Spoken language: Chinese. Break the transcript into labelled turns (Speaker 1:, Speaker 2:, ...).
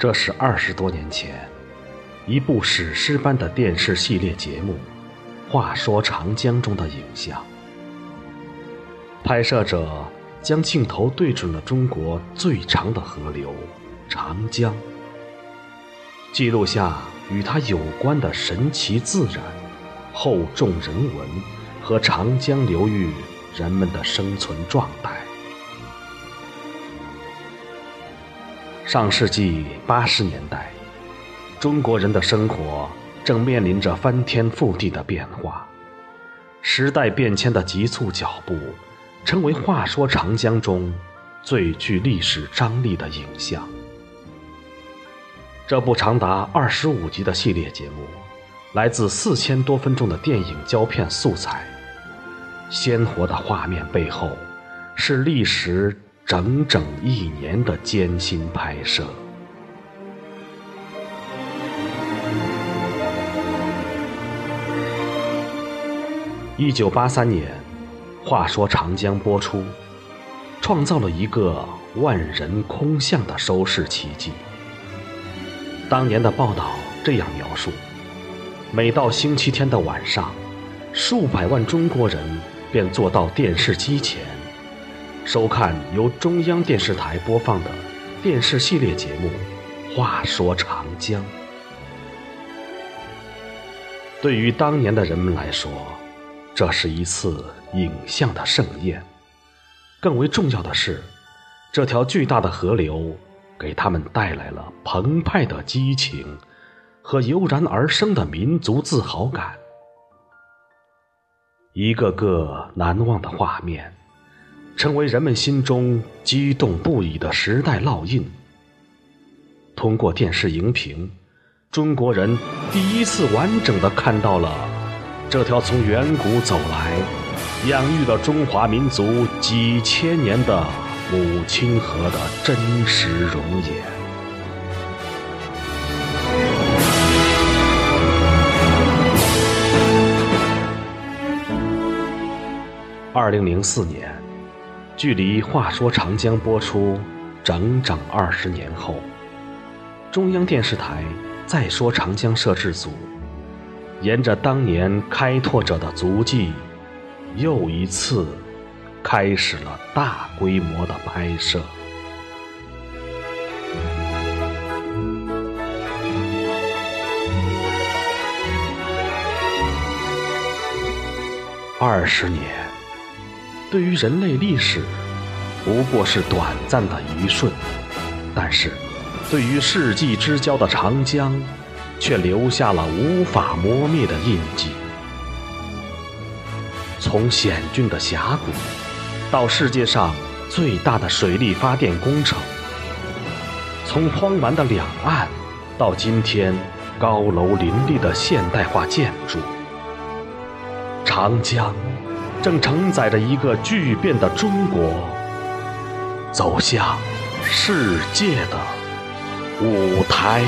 Speaker 1: 这是二十多年前，一部史诗般的电视系列节目《话说长江》中的影像。拍摄者将镜头对准了中国最长的河流长江，记录下与它有关的神奇自然、厚重人文和长江流域人们的生存状态。上世纪八十年代，中国人的生活正面临着翻天覆地的变化，时代变迁的急促脚步，成为《话说长江》中最具历史张力的影像。这部长达二十五集的系列节目，来自四千多分钟的电影胶片素材，鲜活的画面背后，是历史。整整一年的艰辛拍摄。一九八三年，《话说长江》播出，创造了一个万人空巷的收视奇迹。当年的报道这样描述：每到星期天的晚上，数百万中国人便坐到电视机前。收看由中央电视台播放的电视系列节目《话说长江》。对于当年的人们来说，这是一次影像的盛宴。更为重要的是，这条巨大的河流给他们带来了澎湃的激情和油然而生的民族自豪感。一个个难忘的画面。成为人们心中激动不已的时代烙印。通过电视荧屏，中国人第一次完整的看到了这条从远古走来、养育了中华民族几千年的母亲河的真实容颜。二零零四年。距离《话说长江》播出整整二十年后，中央电视台《再说长江》摄制组沿着当年开拓者的足迹，又一次开始了大规模的拍摄。二十年。对于人类历史，不过是短暂的一瞬；但是，对于世纪之交的长江，却留下了无法磨灭的印记。从险峻的峡谷，到世界上最大的水力发电工程；从荒蛮的两岸，到今天高楼林立的现代化建筑，长江。正承载着一个巨变的中国，走向世界的舞台。